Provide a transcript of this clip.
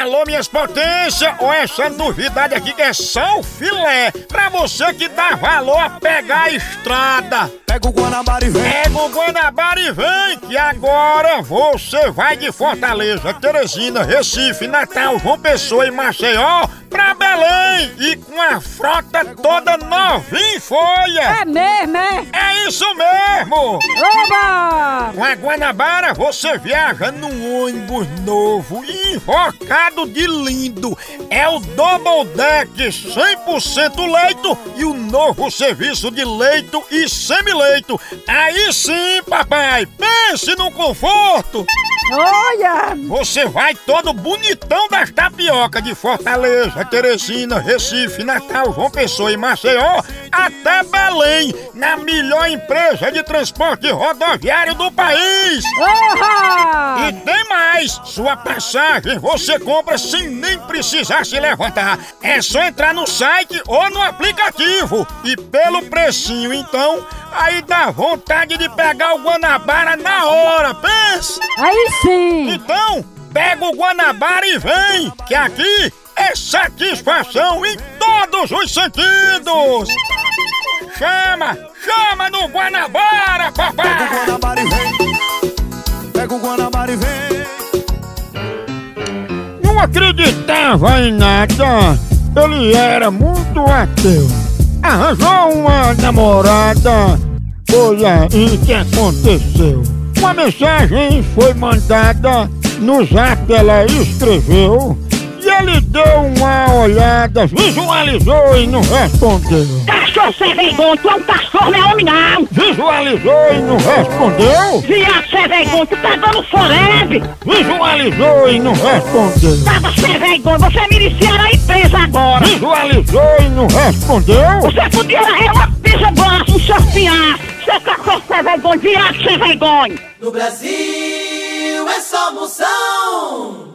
Alô, minhas potências, ou essa novidade aqui que é só o filé, pra você que dá valor a pegar a estrada. Pega o Guanabara e vem. Pega o Guanabara e vem, que agora você vai de Fortaleza, Teresina, Recife, Natal, João Pessoa e Maceió pra Belém e com a frota toda novinha em folha. É mesmo, é? É isso mesmo! Oba! Com a Guanabara você viaja num ônibus novo invocado de lindo. É o Double Deck 100% leito e o novo serviço de leito e semileito. Aí sim, papai, pense no conforto. Olha! Você vai todo bonitão das tapioca de Fortaleza, Teresina, Recife, Natal, João Pessoa e Maceió até Belém, na melhor empresa de transporte rodoviário do país. Oha! E tem mais! Sua passagem você compra sem nem precisar se levantar. É só entrar no site ou no aplicativo. E pelo precinho, então, aí dá vontade de pegar o Guanabara na hora, pensa! Aí sim! Então, pega o Guanabara e vem, que aqui é satisfação em todos os sentidos! Chama, chama no Guanabara, Pega o papai! Guanabara e vem. Pega o Guanabara e vem. Não acreditava em nada, ele era muito ateu. Arranjou uma namorada, foi aí que aconteceu. Uma mensagem foi mandada, no zap ela escreveu, e ele deu uma olhada, visualizou e não respondeu. Cachorro sem vergonha, tu é um cachorro, não é homem não! Visualizou e não respondeu, Viado sem vergonha, tu tá dando forebe! visualizou e não respondeu. Tava sem vergonha, você é miliciano aí! Visualizou e não respondeu. Você podia é uma baixa no seu fiasco! Você é cachorro sem vergonha, viado sem vergonha! No Brasil é só moção.